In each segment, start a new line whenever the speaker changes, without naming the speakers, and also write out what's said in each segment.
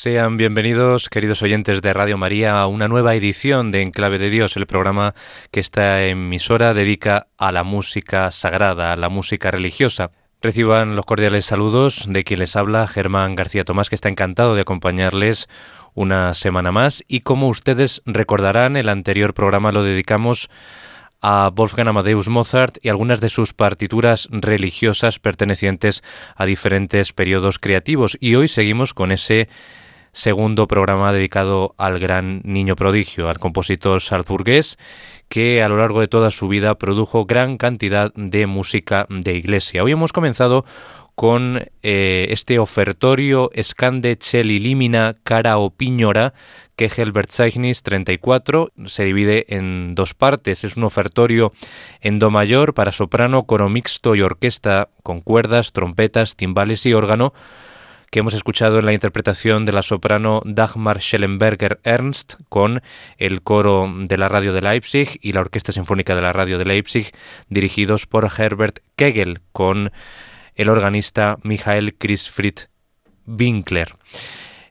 Sean bienvenidos, queridos oyentes de Radio María, a una nueva edición de Enclave de Dios, el programa que esta emisora dedica a la música sagrada, a la música religiosa. Reciban los cordiales saludos de quien les habla, Germán García Tomás, que está encantado de acompañarles una semana más. Y como ustedes recordarán, el anterior programa lo dedicamos a Wolfgang Amadeus Mozart y algunas de sus partituras religiosas pertenecientes a diferentes periodos creativos. Y hoy seguimos con ese segundo programa dedicado al gran niño prodigio, al compositor salzburgués, que a lo largo de toda su vida produjo gran cantidad de música de iglesia. Hoy hemos comenzado con eh, este ofertorio Scande Celli Limina Cara o Piñora, que Verzeichnis 34 se divide en dos partes. Es un ofertorio en do mayor para soprano, coro mixto y orquesta con cuerdas, trompetas, timbales y órgano que hemos escuchado en la interpretación de la soprano Dagmar Schellenberger Ernst con el coro de la radio de Leipzig y la Orquesta Sinfónica de la radio de Leipzig, dirigidos por Herbert Kegel con el organista Michael Chrisfried Winkler.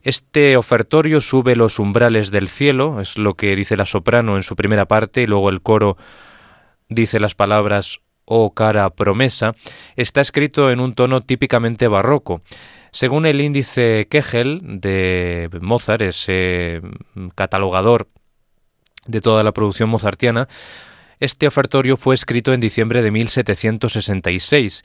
Este ofertorio sube los umbrales del cielo, es lo que dice la soprano en su primera parte, y luego el coro dice las palabras Oh cara promesa, está escrito en un tono típicamente barroco. Según el índice Kegel de Mozart, ese catalogador de toda la producción mozartiana, este ofertorio fue escrito en diciembre de 1766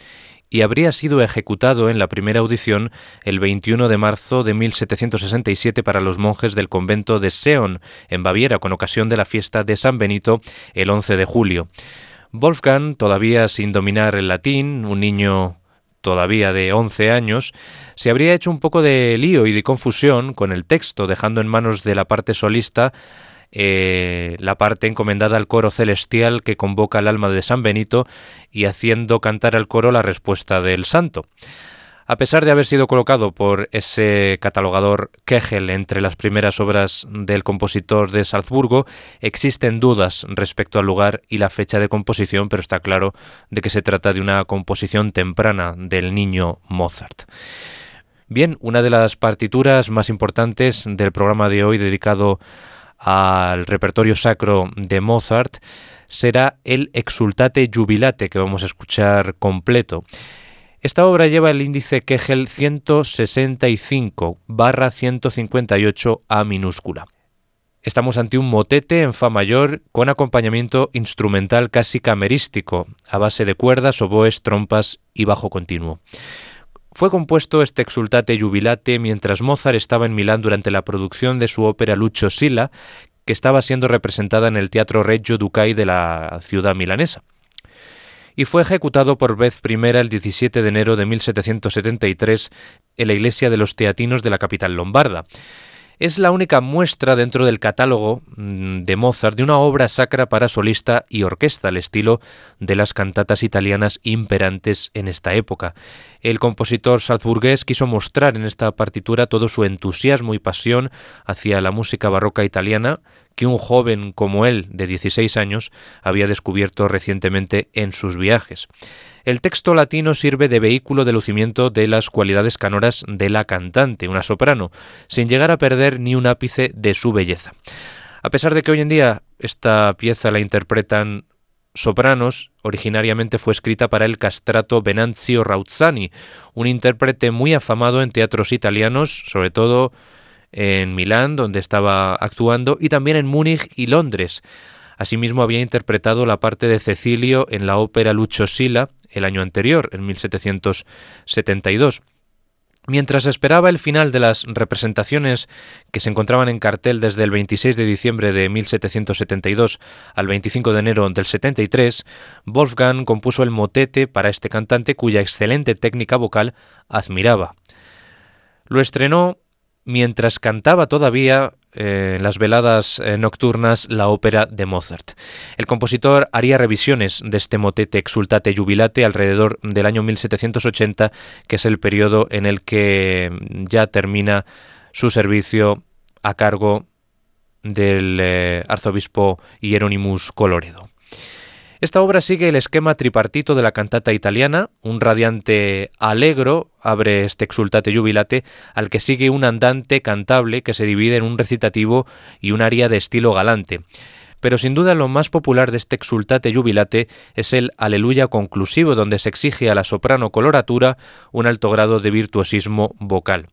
y habría sido ejecutado en la primera audición el 21 de marzo de 1767 para los monjes del convento de Seon, en Baviera, con ocasión de la fiesta de San Benito el 11 de julio. Wolfgang, todavía sin dominar el latín, un niño todavía de 11 años, se habría hecho un poco de lío y de confusión con el texto, dejando en manos de la parte solista eh, la parte encomendada al coro celestial que convoca al alma de San Benito y haciendo cantar al coro la respuesta del santo. A pesar de haber sido colocado por ese catalogador Kegel entre las primeras obras del compositor de Salzburgo, existen dudas respecto al lugar y la fecha de composición, pero está claro de que se trata de una composición temprana del niño Mozart. Bien, una de las partituras más importantes del programa de hoy dedicado al repertorio sacro de Mozart será el Exultate Jubilate que vamos a escuchar completo. Esta obra lleva el índice Kegel 165 barra 158 A minúscula. Estamos ante un motete en Fa mayor con acompañamiento instrumental casi camerístico, a base de cuerdas, oboes, trompas y bajo continuo. Fue compuesto este exultate jubilate mientras Mozart estaba en Milán durante la producción de su ópera Lucio Silla, que estaba siendo representada en el Teatro Reggio Ducai de la ciudad milanesa y fue ejecutado por vez primera el 17 de enero de 1773 en la iglesia de los Teatinos de la capital lombarda. Es la única muestra dentro del catálogo mm, de Mozart de una obra sacra para solista y orquesta, al estilo de las cantatas italianas imperantes en esta época. El compositor salzburgués quiso mostrar en esta partitura todo su entusiasmo y pasión hacia la música barroca italiana, que un joven como él, de 16 años, había descubierto recientemente en sus viajes. El texto latino sirve de vehículo de lucimiento de las cualidades canoras de la cantante, una soprano, sin llegar a perder ni un ápice de su belleza. A pesar de que hoy en día esta pieza la interpretan sopranos, originariamente fue escrita para el castrato Venanzio Rauzzani, un intérprete muy afamado en teatros italianos, sobre todo en Milán, donde estaba actuando, y también en Múnich y Londres. Asimismo había interpretado la parte de Cecilio en la ópera Lucio Silla el año anterior, en 1772. Mientras esperaba el final de las representaciones que se encontraban en cartel desde el 26 de diciembre de 1772 al 25 de enero del 73, Wolfgang compuso el motete para este cantante cuya excelente técnica vocal admiraba. Lo estrenó mientras cantaba todavía eh, en las veladas eh, nocturnas la ópera de Mozart. El compositor haría revisiones de este motete exultate jubilate alrededor del año 1780, que es el periodo en el que ya termina su servicio a cargo del eh, arzobispo Hieronymus Coloredo. Esta obra sigue el esquema tripartito de la cantata italiana, un radiante allegro abre este exultate jubilate, al que sigue un andante cantable que se divide en un recitativo y un aria de estilo galante. Pero sin duda lo más popular de este exultate jubilate es el Aleluya conclusivo, donde se exige a la soprano coloratura un alto grado de virtuosismo vocal.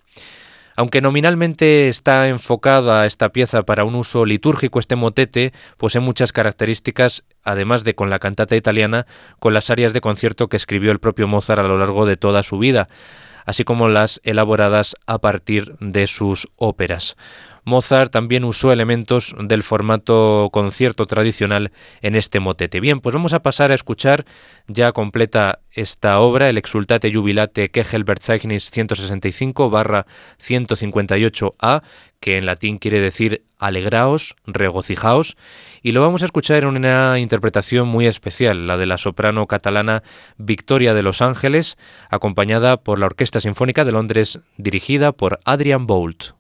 Aunque nominalmente está enfocada esta pieza para un uso litúrgico, este motete posee muchas características, además de con la cantata italiana, con las áreas de concierto que escribió el propio Mozart a lo largo de toda su vida, así como las elaboradas a partir de sus óperas. Mozart también usó elementos del formato concierto tradicional en este motete. Bien, pues vamos a pasar a escuchar ya completa esta obra, el Exultate Jubilate Kegelbertzeichnis 165 barra 158a, que en latín quiere decir alegraos, regocijaos, y lo vamos a escuchar en una interpretación muy especial, la de la soprano catalana Victoria de Los Ángeles, acompañada por la Orquesta Sinfónica de Londres, dirigida por Adrian Bolt.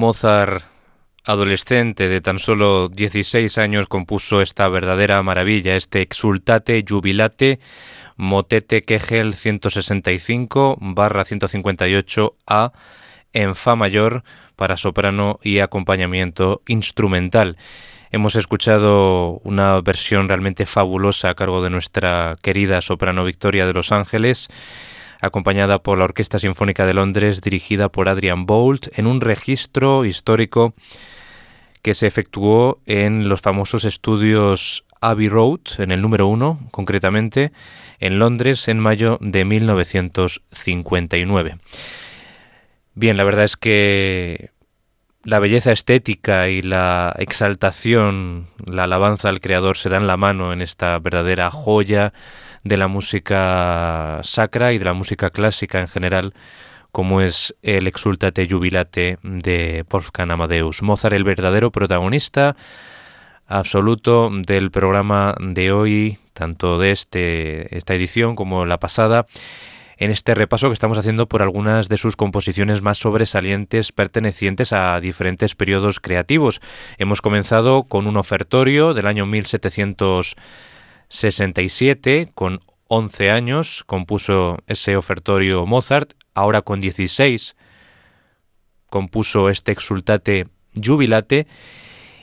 Mozart adolescente de tan solo 16 años compuso esta verdadera maravilla, este Exultate Jubilate Motete Kegel 165 barra 158 A en Fa mayor para soprano y acompañamiento instrumental. Hemos escuchado una versión realmente fabulosa a cargo de nuestra querida soprano Victoria de Los Ángeles acompañada por la Orquesta Sinfónica de Londres dirigida por Adrian Bolt en un registro histórico que se efectuó en los famosos estudios Abbey Road, en el número uno concretamente, en Londres en mayo de 1959. Bien, la verdad es que la belleza estética y la exaltación, la alabanza al Creador se dan la mano en esta verdadera joya de la música sacra y de la música clásica en general, como es el Exultate Jubilate de Wolfgang Amadeus Mozart, el verdadero protagonista absoluto del programa de hoy, tanto de este, esta edición como la pasada, en este repaso que estamos haciendo por algunas de sus composiciones más sobresalientes pertenecientes a diferentes periodos creativos. Hemos comenzado con un ofertorio del año 1700 67, con 11 años, compuso ese ofertorio Mozart, ahora con 16 compuso este exultate jubilate.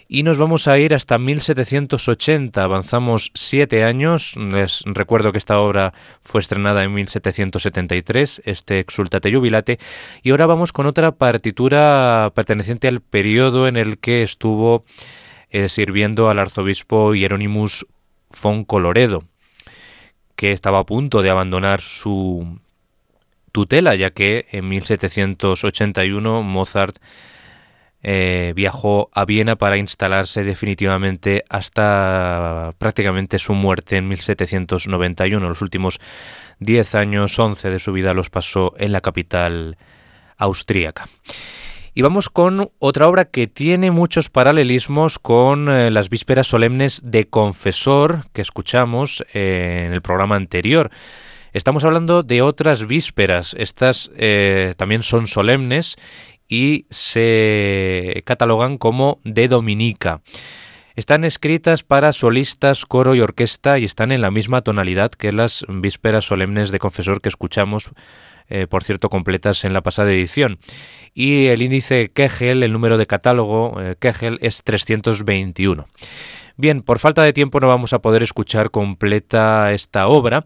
Y nos vamos a ir hasta 1780, avanzamos 7 años, les recuerdo que esta obra fue estrenada en 1773, este exultate jubilate, y ahora vamos con otra partitura perteneciente al periodo en el que estuvo eh, sirviendo al arzobispo Hieronymus von Coloredo, que estaba a punto de abandonar su tutela, ya que en 1781 Mozart eh, viajó a Viena para instalarse definitivamente hasta prácticamente su muerte en 1791. Los últimos 10 años, 11 de su vida los pasó en la capital austríaca. Y vamos con otra obra que tiene muchos paralelismos con eh, las vísperas solemnes de Confesor que escuchamos eh, en el programa anterior. Estamos hablando de otras vísperas. Estas eh, también son solemnes y se catalogan como de Dominica. Están escritas para solistas, coro y orquesta y están en la misma tonalidad que las vísperas solemnes de Confesor que escuchamos eh, por cierto, completas en la pasada edición. Y el índice Kegel, el número de catálogo eh, Kegel, es 321. Bien, por falta de tiempo no vamos a poder escuchar completa esta obra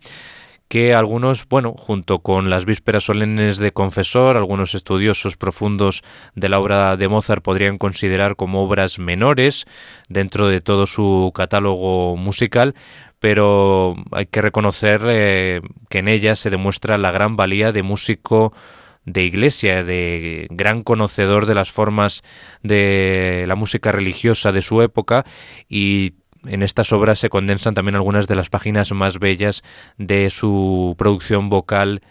que algunos, bueno, junto con las vísperas solemnes de Confesor, algunos estudiosos profundos de la obra de Mozart podrían considerar como obras menores dentro de todo su catálogo musical, pero hay que reconocer eh, que en ella se demuestra la gran valía de músico de iglesia, de gran conocedor de las formas de la música religiosa de su época y en estas obras se condensan también algunas de las páginas más bellas de su producción vocal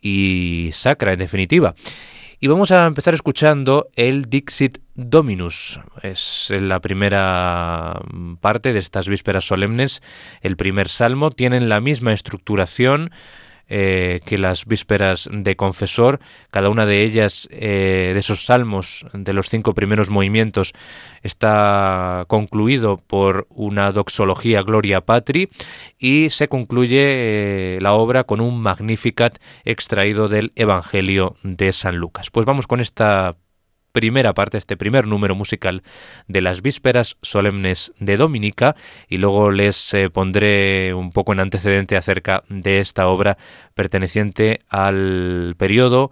y sacra, en definitiva. Y vamos a empezar escuchando el Dixit Dominus. Es la primera parte de estas vísperas solemnes. El primer salmo tienen la misma estructuración eh, que las vísperas de confesor. Cada una de ellas, eh, de esos salmos, de los cinco primeros movimientos, está concluido por una doxología Gloria Patri y se concluye eh, la obra con un Magnificat extraído del Evangelio de San Lucas. Pues vamos con esta primera parte, este primer número musical de las vísperas solemnes de Dominica y luego les eh, pondré un poco en antecedente acerca de esta obra perteneciente al periodo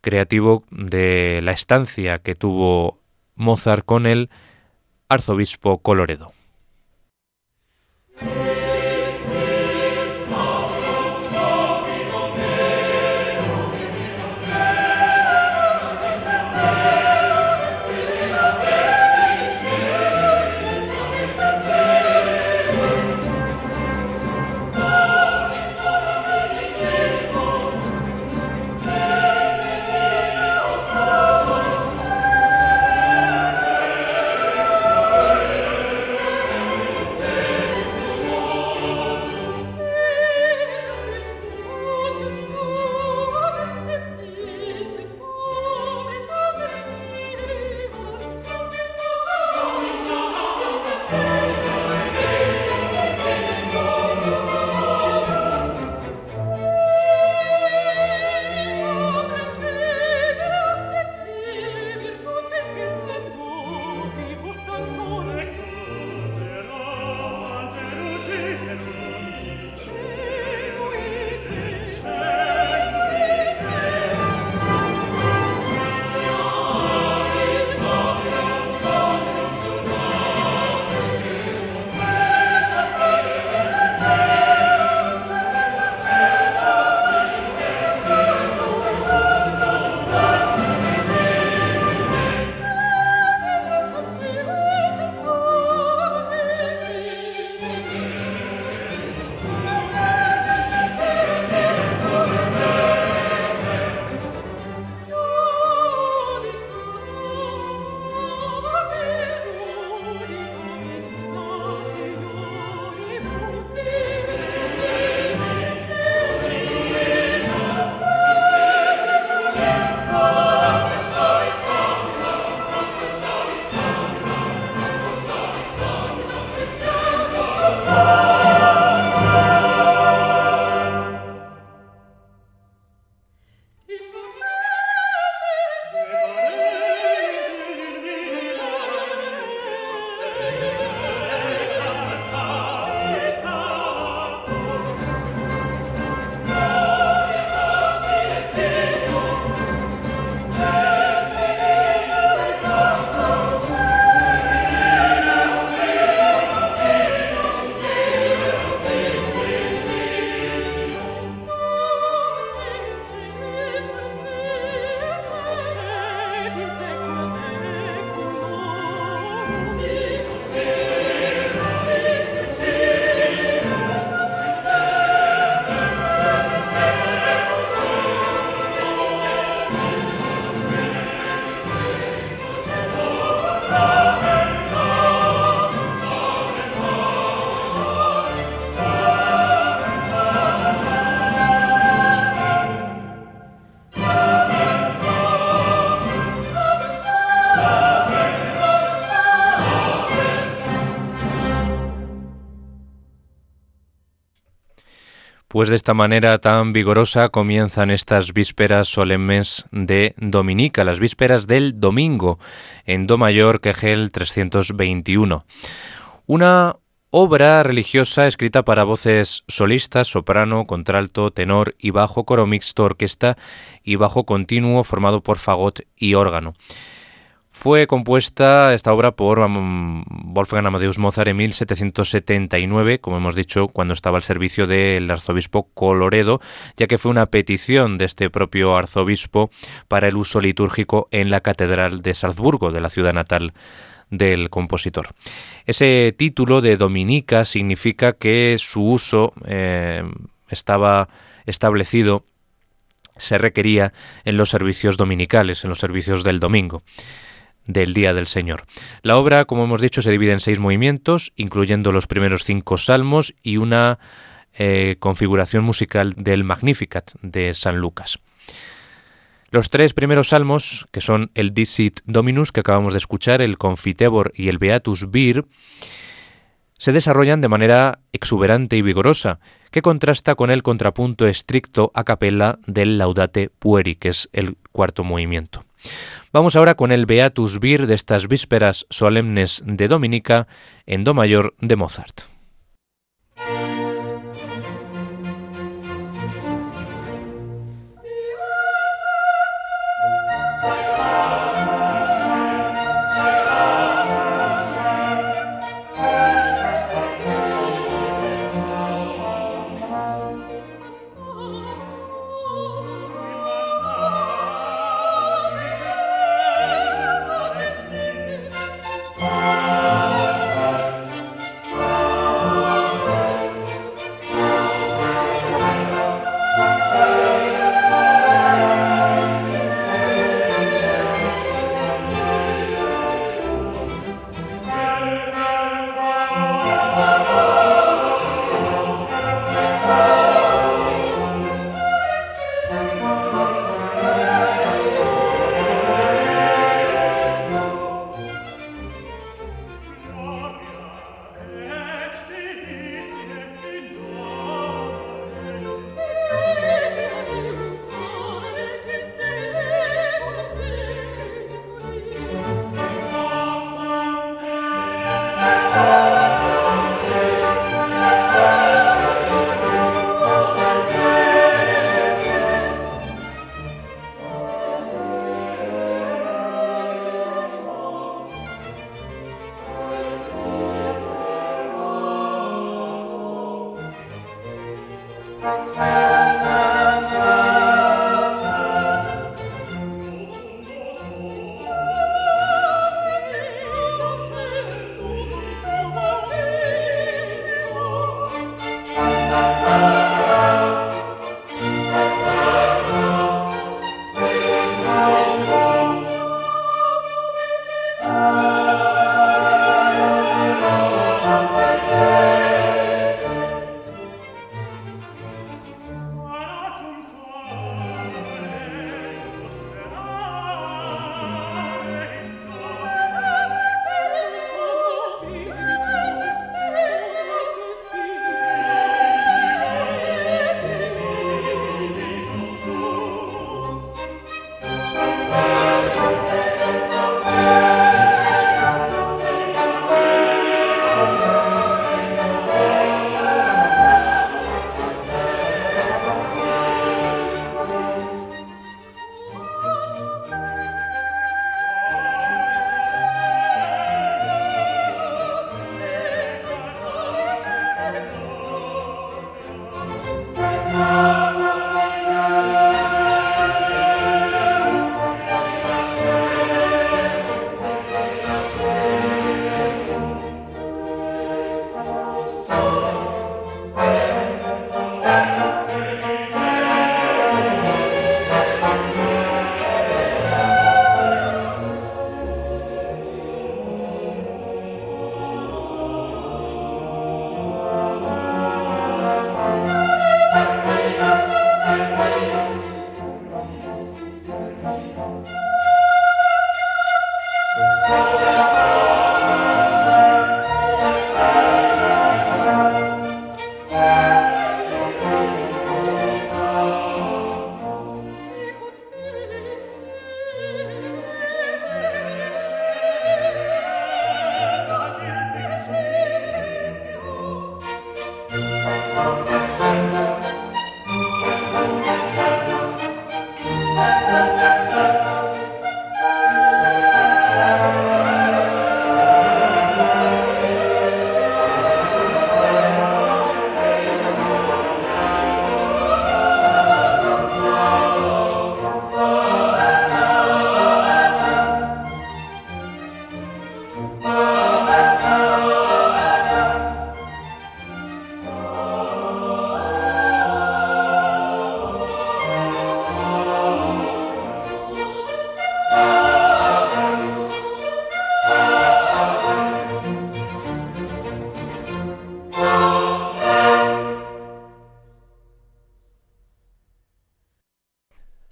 creativo de la estancia que tuvo Mozart con el arzobispo Coloredo. Pues de esta manera tan vigorosa comienzan estas vísperas solemnes de Dominica, las vísperas del domingo, en Do mayor, Quejel 321. Una obra religiosa escrita para voces solistas, soprano, contralto, tenor y bajo, coro mixto, orquesta y bajo continuo formado por fagot y órgano. Fue compuesta esta obra por Wolfgang Amadeus Mozart en 1779, como hemos dicho, cuando estaba al servicio del arzobispo Coloredo, ya que fue una petición de este propio arzobispo para el uso litúrgico en la Catedral de Salzburgo, de la ciudad natal del compositor. Ese título de Dominica significa que su uso eh, estaba establecido, se requería en los servicios dominicales, en los servicios del domingo del Día del Señor. La obra, como hemos dicho, se divide en seis movimientos, incluyendo los primeros cinco salmos y una eh, configuración musical del Magnificat de San Lucas. Los tres primeros salmos, que son el Dicit Dominus, que acabamos de escuchar, el Confitebor y el Beatus Vir, se desarrollan de manera exuberante y vigorosa, que contrasta con el contrapunto estricto a capella del Laudate Pueri, que es el cuarto movimiento. Vamos ahora con el Beatus Vir de estas vísperas solemnes de Dominica en Do mayor de Mozart.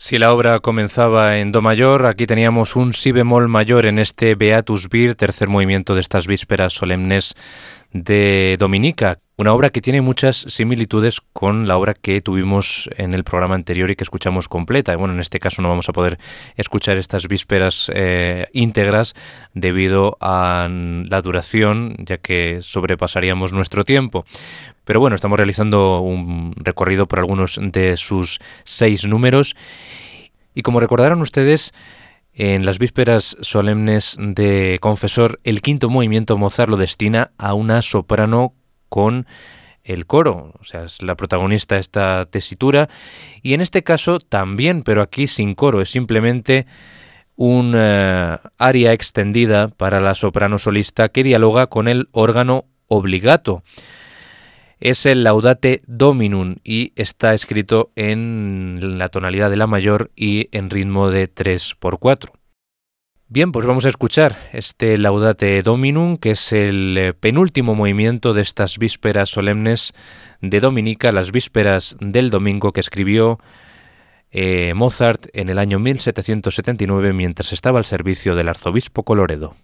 Si la obra comenzaba en Do mayor, aquí teníamos un Si bemol mayor en este Beatus Vir, tercer movimiento de estas vísperas solemnes de Dominica, una obra que tiene muchas similitudes con la obra que tuvimos en el programa anterior y que escuchamos completa. Bueno, en este caso no vamos a poder escuchar estas vísperas eh, íntegras debido a la duración, ya que sobrepasaríamos nuestro tiempo. Pero bueno, estamos realizando un recorrido por algunos de sus seis números. Y como recordaron ustedes, en las vísperas solemnes de Confesor, el quinto movimiento Mozart lo destina a una soprano con el coro, o sea, es la protagonista esta tesitura, y en este caso también, pero aquí sin coro, es simplemente un eh, aria extendida para la soprano solista que dialoga con el órgano obligato es el Laudate Dominum y está escrito en la tonalidad de la mayor y en ritmo de 3x4. Bien, pues vamos a escuchar este Laudate Dominum, que es el eh, penúltimo movimiento de estas vísperas solemnes de Dominica, las vísperas del domingo que escribió eh, Mozart en el año 1779 mientras estaba al servicio del arzobispo Coloredo.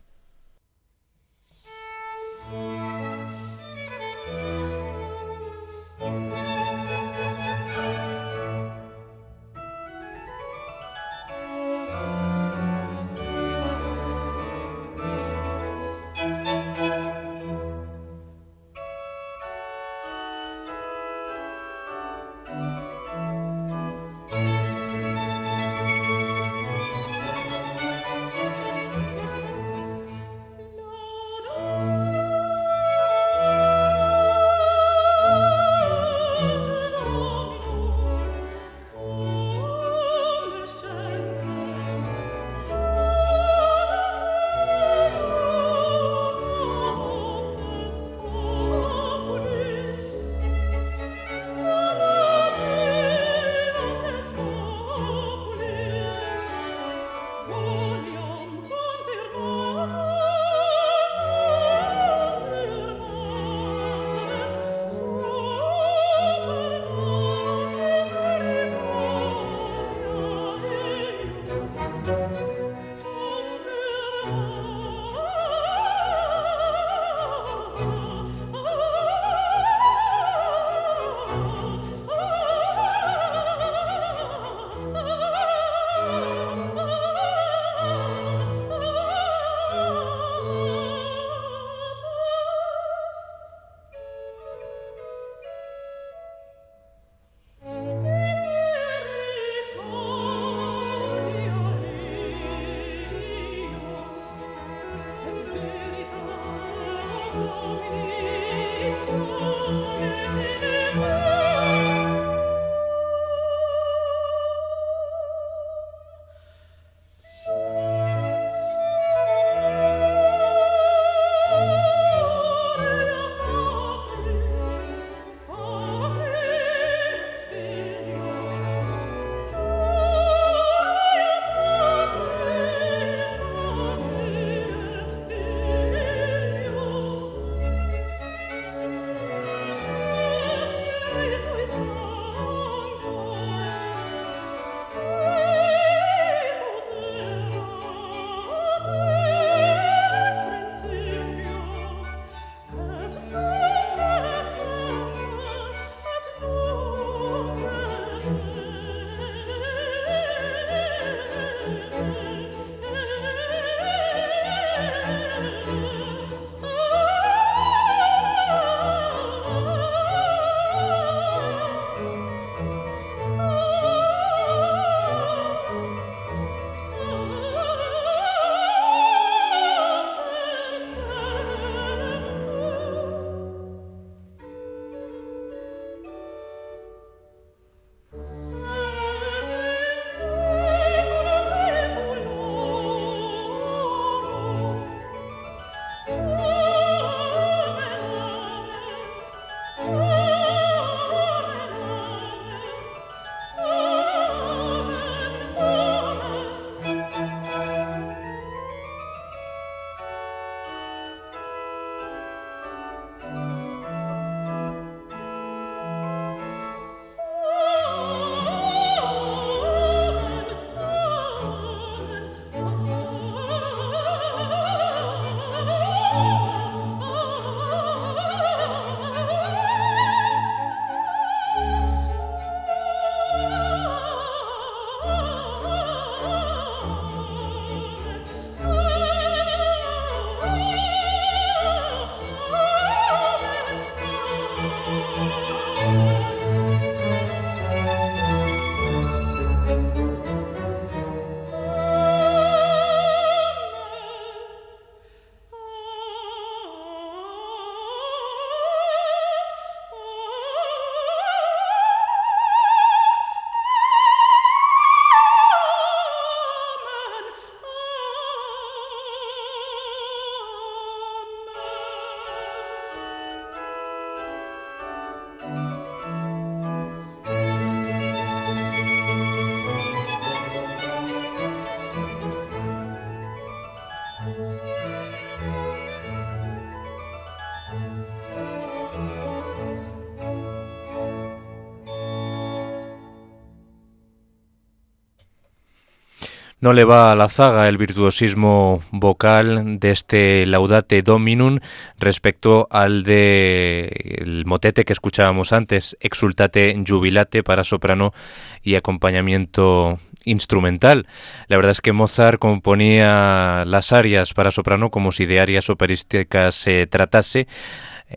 No le va a la zaga el virtuosismo vocal de este Laudate Dominum respecto al de el motete que escuchábamos antes, Exultate Jubilate para soprano y acompañamiento instrumental. La verdad es que Mozart componía las arias para soprano como si de arias operísticas se tratase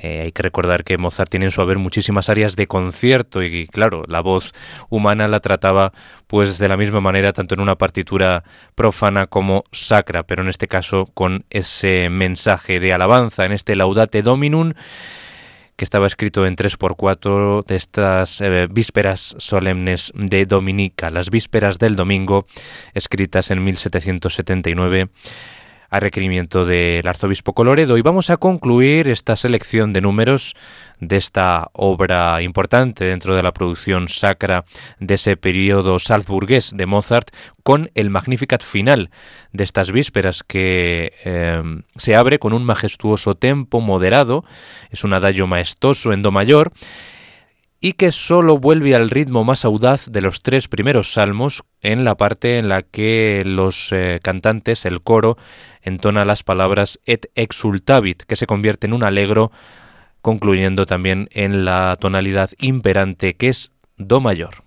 eh, hay que recordar que Mozart tiene en su haber muchísimas áreas de concierto y claro, la voz humana la trataba pues de la misma manera tanto en una partitura profana como sacra, pero en este caso con ese mensaje de alabanza en este Laudate Dominum que estaba escrito en 3x4 de estas eh, vísperas solemnes de Dominica, las vísperas del domingo, escritas en 1779 a requerimiento del arzobispo Coloredo. Y vamos a concluir esta selección de números de esta obra importante dentro de la producción sacra de ese periodo salzburgués de Mozart con el Magnificat final de estas vísperas que em, se abre con un majestuoso tempo moderado, es un adagio maestoso en do mayor, y que solo vuelve al ritmo más audaz de los tres primeros salmos en la parte en la que los eh, cantantes, el coro, entona las palabras et exultavit, que se convierte en un alegro, concluyendo también en la tonalidad imperante que es Do mayor.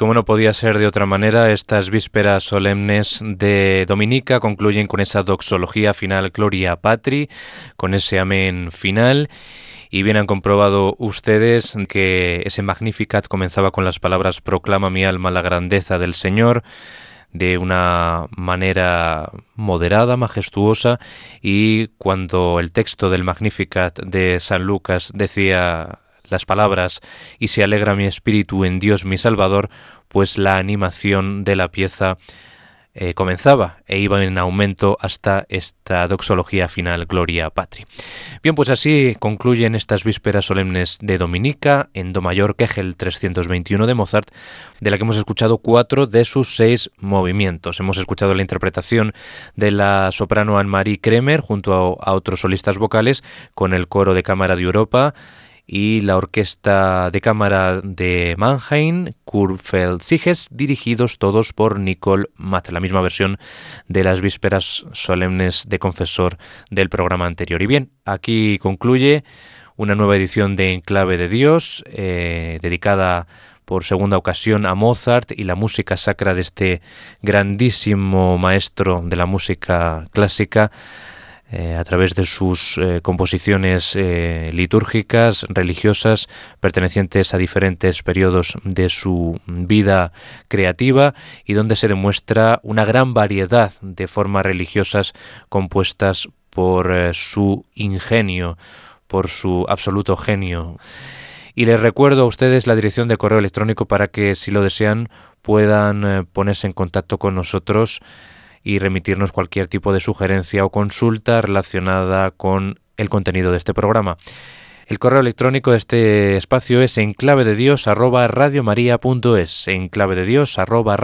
Como no podía ser de otra manera, estas vísperas solemnes de Dominica concluyen con esa doxología final Gloria Patri, con ese amén final. Y bien han comprobado ustedes que ese Magnificat comenzaba con las palabras Proclama mi alma la grandeza del Señor de una manera moderada, majestuosa, y cuando el texto del Magnificat de San Lucas decía las palabras y se alegra mi espíritu en Dios mi Salvador, pues la animación de la pieza eh, comenzaba e iba en aumento hasta esta doxología final, Gloria Patri. Bien, pues así concluyen estas vísperas solemnes de Dominica en Do mayor Kegel 321 de Mozart, de la que hemos escuchado cuatro de sus seis movimientos. Hemos escuchado la interpretación de la soprano Anne-Marie Kremer junto a otros solistas vocales con el coro de cámara de y la Orquesta de Cámara de Mannheim, Kurfeld dirigidos todos por Nicole Matt, la misma versión de las vísperas solemnes de confesor del programa anterior. Y bien, aquí concluye una nueva edición de Enclave de Dios, eh, dedicada por segunda ocasión a Mozart y la música sacra de este grandísimo maestro de la música clásica, eh, a través de sus eh, composiciones eh, litúrgicas, religiosas, pertenecientes a diferentes periodos de su vida creativa y donde se demuestra una gran variedad de formas religiosas compuestas por su ingenio, por su absoluto genio. Y les recuerdo a ustedes la dirección de correo electrónico para que, si lo desean, puedan ponerse en contacto con nosotros y remitirnos cualquier tipo de sugerencia o consulta relacionada con el contenido de este programa. El correo electrónico de este espacio es enclave de Dios arroba enclave de Dios arroba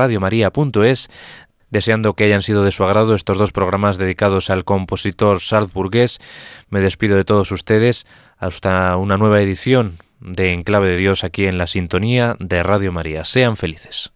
Deseando que hayan sido de su agrado estos dos programas dedicados al compositor salzburgués, me despido de todos ustedes hasta una nueva edición de Enclave de Dios aquí en la sintonía de Radio María. Sean felices.